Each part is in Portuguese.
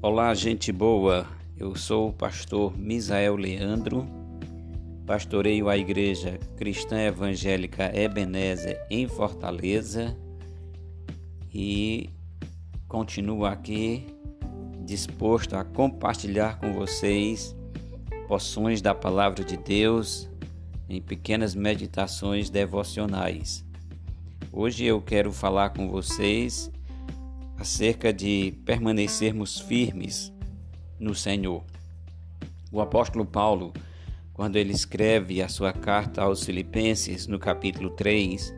Olá, gente boa. Eu sou o pastor Misael Leandro. Pastoreio a Igreja Cristã Evangélica Ebenezer em Fortaleza e continuo aqui disposto a compartilhar com vocês porções da palavra de Deus em pequenas meditações devocionais. Hoje eu quero falar com vocês acerca de permanecermos firmes no Senhor. O apóstolo Paulo, quando ele escreve a sua carta aos Filipenses, no capítulo 3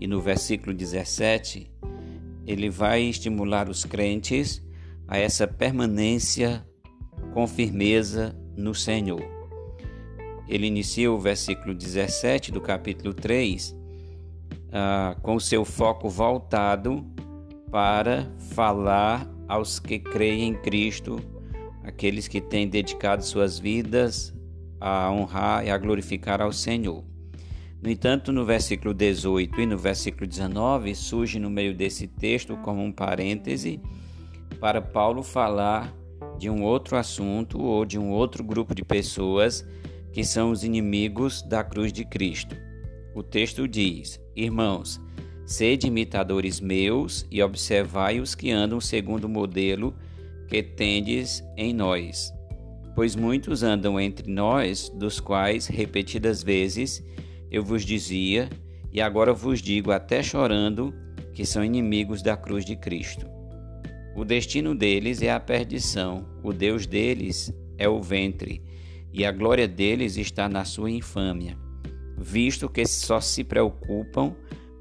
e no versículo 17, ele vai estimular os crentes a essa permanência com firmeza no Senhor. Ele inicia o versículo 17 do capítulo 3 ah, com seu foco voltado para falar aos que creem em Cristo, aqueles que têm dedicado suas vidas a honrar e a glorificar ao Senhor. No entanto, no versículo 18 e no versículo 19 surge no meio desse texto como um parêntese para Paulo falar de um outro assunto ou de um outro grupo de pessoas que são os inimigos da cruz de Cristo. O texto diz: Irmãos, Sede imitadores meus e observai os que andam segundo o modelo que tendes em nós. Pois muitos andam entre nós, dos quais repetidas vezes eu vos dizia, e agora vos digo até chorando, que são inimigos da cruz de Cristo. O destino deles é a perdição, o Deus deles é o ventre, e a glória deles está na sua infâmia, visto que só se preocupam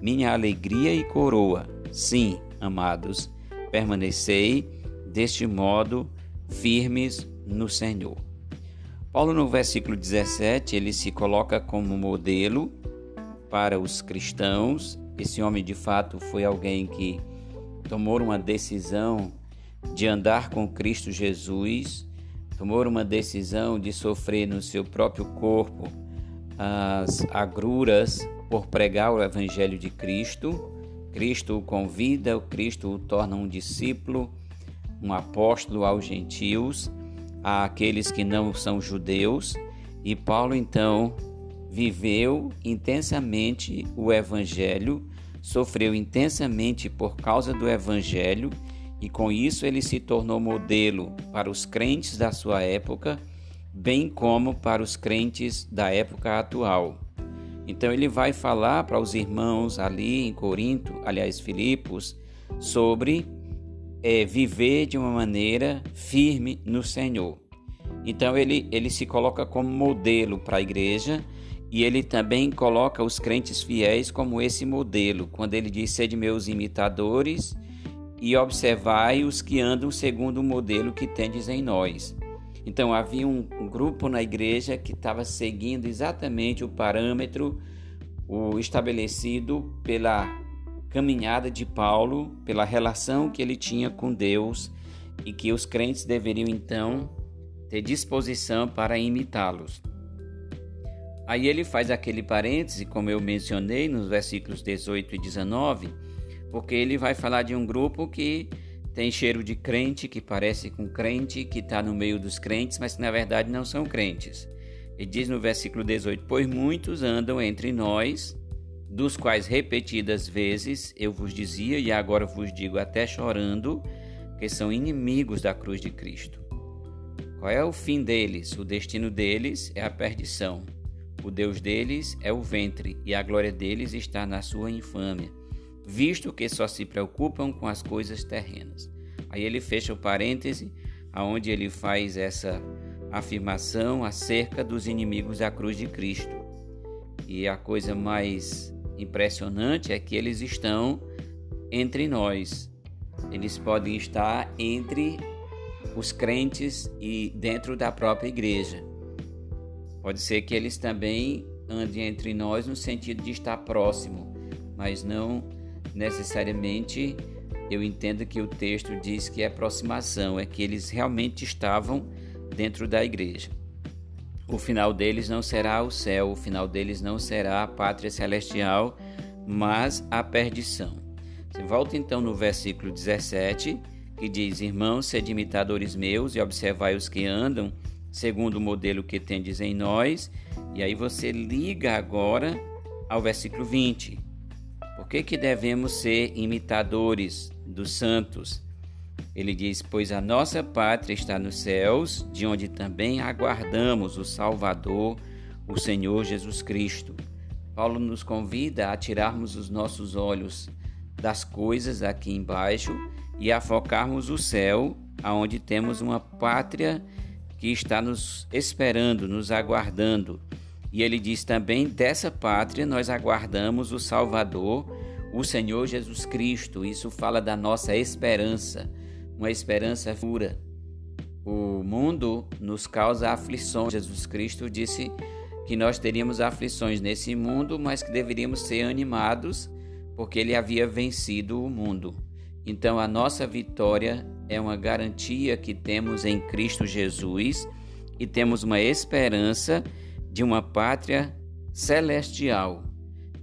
minha alegria e coroa. Sim, amados, permanecei deste modo firmes no Senhor. Paulo, no versículo 17, ele se coloca como modelo para os cristãos. Esse homem, de fato, foi alguém que tomou uma decisão de andar com Cristo Jesus, tomou uma decisão de sofrer no seu próprio corpo as agruras por pregar o Evangelho de Cristo. Cristo o convida, Cristo o torna um discípulo, um apóstolo aos gentios, àqueles que não são judeus. E Paulo então viveu intensamente o Evangelho, sofreu intensamente por causa do Evangelho e com isso ele se tornou modelo para os crentes da sua época, bem como para os crentes da época atual. Então ele vai falar para os irmãos ali em Corinto, aliás, Filipos, sobre é, viver de uma maneira firme no Senhor. Então ele, ele se coloca como modelo para a igreja e ele também coloca os crentes fiéis como esse modelo, quando ele diz: Sede meus imitadores e observai os que andam segundo o modelo que tendes em nós. Então havia um, grupo na igreja que estava seguindo exatamente o parâmetro o estabelecido pela caminhada de Paulo, pela relação que ele tinha com Deus e que os crentes deveriam então ter disposição para imitá-los. Aí ele faz aquele parêntese, como eu mencionei nos versículos 18 e 19, porque ele vai falar de um grupo que tem cheiro de crente, que parece com crente, que está no meio dos crentes, mas que na verdade não são crentes. Ele diz no versículo 18: Pois muitos andam entre nós, dos quais repetidas vezes eu vos dizia, e agora vos digo até chorando, que são inimigos da cruz de Cristo. Qual é o fim deles? O destino deles é a perdição. O Deus deles é o ventre, e a glória deles está na sua infâmia visto que só se preocupam com as coisas terrenas. Aí ele fecha o parêntese, aonde ele faz essa afirmação acerca dos inimigos da cruz de Cristo. E a coisa mais impressionante é que eles estão entre nós. Eles podem estar entre os crentes e dentro da própria igreja. Pode ser que eles também andem entre nós no sentido de estar próximo, mas não necessariamente eu entendo que o texto diz que é aproximação, é que eles realmente estavam dentro da igreja. O final deles não será o céu, o final deles não será a pátria celestial, mas a perdição. Você volta então no versículo 17, que diz: Irmãos, sede imitadores meus e observai os que andam segundo o modelo que tendes em nós. E aí você liga agora ao versículo 20. Por que, que devemos ser imitadores dos santos? Ele diz: Pois a nossa pátria está nos céus, de onde também aguardamos o Salvador, o Senhor Jesus Cristo. Paulo nos convida a tirarmos os nossos olhos das coisas aqui embaixo e a focarmos o céu, aonde temos uma pátria que está nos esperando, nos aguardando. E ele diz também: dessa pátria nós aguardamos o Salvador, o Senhor Jesus Cristo. Isso fala da nossa esperança, uma esperança pura. O mundo nos causa aflições. Jesus Cristo disse que nós teríamos aflições nesse mundo, mas que deveríamos ser animados, porque ele havia vencido o mundo. Então, a nossa vitória é uma garantia que temos em Cristo Jesus e temos uma esperança de uma pátria celestial,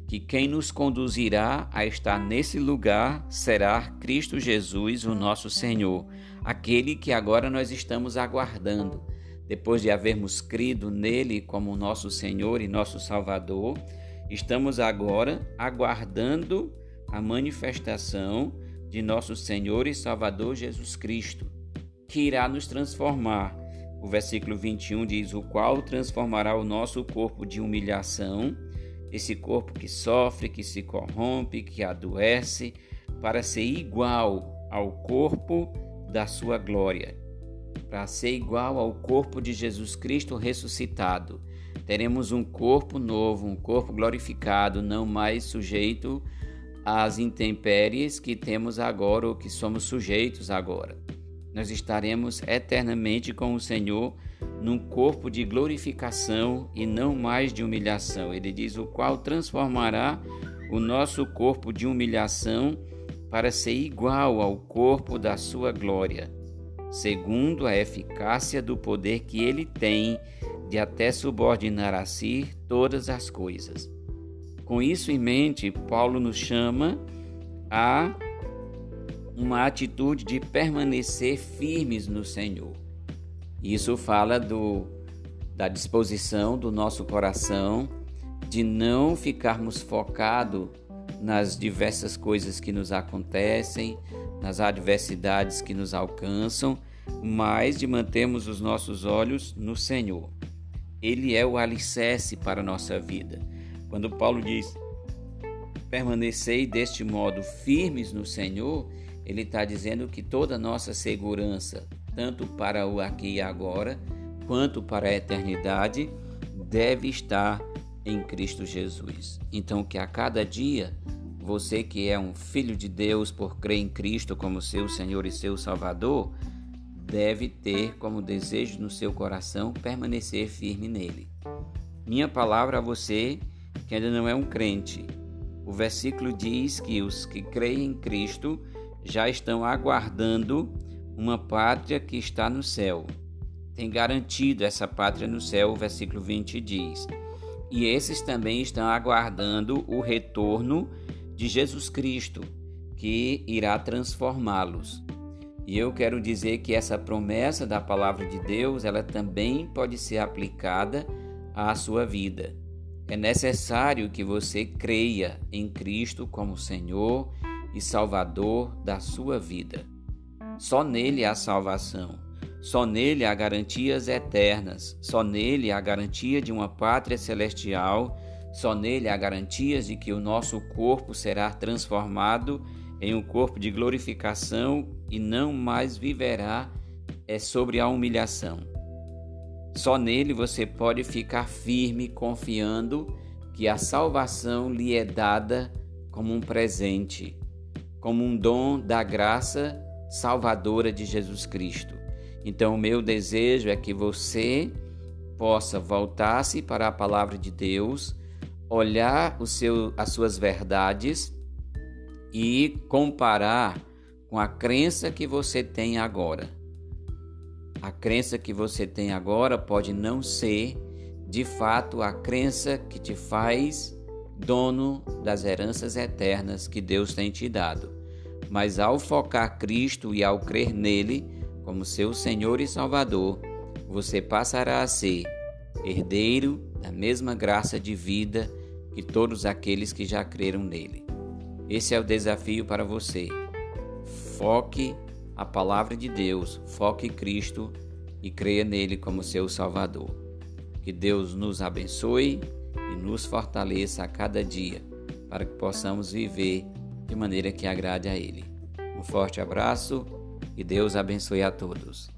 que quem nos conduzirá a estar nesse lugar será Cristo Jesus, o nosso Senhor, aquele que agora nós estamos aguardando. Depois de havermos crido nele como nosso Senhor e nosso Salvador, estamos agora aguardando a manifestação de nosso Senhor e Salvador Jesus Cristo, que irá nos transformar. O versículo 21 diz: O qual transformará o nosso corpo de humilhação, esse corpo que sofre, que se corrompe, que adoece, para ser igual ao corpo da sua glória, para ser igual ao corpo de Jesus Cristo ressuscitado. Teremos um corpo novo, um corpo glorificado, não mais sujeito às intempéries que temos agora ou que somos sujeitos agora. Nós estaremos eternamente com o Senhor num corpo de glorificação e não mais de humilhação. Ele diz: o qual transformará o nosso corpo de humilhação para ser igual ao corpo da sua glória, segundo a eficácia do poder que ele tem de até subordinar a si todas as coisas. Com isso em mente, Paulo nos chama a uma atitude de permanecer firmes no Senhor. Isso fala do, da disposição do nosso coração de não ficarmos focados nas diversas coisas que nos acontecem, nas adversidades que nos alcançam, mas de mantermos os nossos olhos no Senhor. Ele é o alicerce para a nossa vida. Quando Paulo diz permanecei deste modo firmes no Senhor, ele está dizendo que toda nossa segurança, tanto para o aqui e agora, quanto para a eternidade, deve estar em Cristo Jesus. Então, que a cada dia, você que é um filho de Deus por crer em Cristo como seu Senhor e seu Salvador, deve ter como desejo no seu coração permanecer firme nele. Minha palavra a você que ainda não é um crente. O versículo diz que os que creem em Cristo já estão aguardando uma pátria que está no céu. Tem garantido essa pátria no céu, o versículo 20 diz. E esses também estão aguardando o retorno de Jesus Cristo, que irá transformá-los. E eu quero dizer que essa promessa da palavra de Deus, ela também pode ser aplicada à sua vida. É necessário que você creia em Cristo como Senhor e Salvador da sua vida. Só nele há salvação. Só nele há garantias eternas. Só nele há garantia de uma pátria celestial. Só nele há garantias de que o nosso corpo será transformado em um corpo de glorificação e não mais viverá é sobre a humilhação. Só nele você pode ficar firme confiando que a salvação lhe é dada como um presente, como um dom da graça salvadora de Jesus Cristo. Então, o meu desejo é que você possa voltar-se para a palavra de Deus, olhar o seu, as suas verdades e comparar com a crença que você tem agora. A crença que você tem agora pode não ser de fato a crença que te faz dono das heranças eternas que Deus tem te dado. Mas ao focar Cristo e ao crer nele como seu Senhor e Salvador, você passará a ser herdeiro da mesma graça de vida que todos aqueles que já creram nele. Esse é o desafio para você. Foque a palavra de Deus, foque Cristo e creia nele como seu Salvador. Que Deus nos abençoe nos fortaleça a cada dia para que possamos viver de maneira que agrade a Ele. Um forte abraço e Deus abençoe a todos.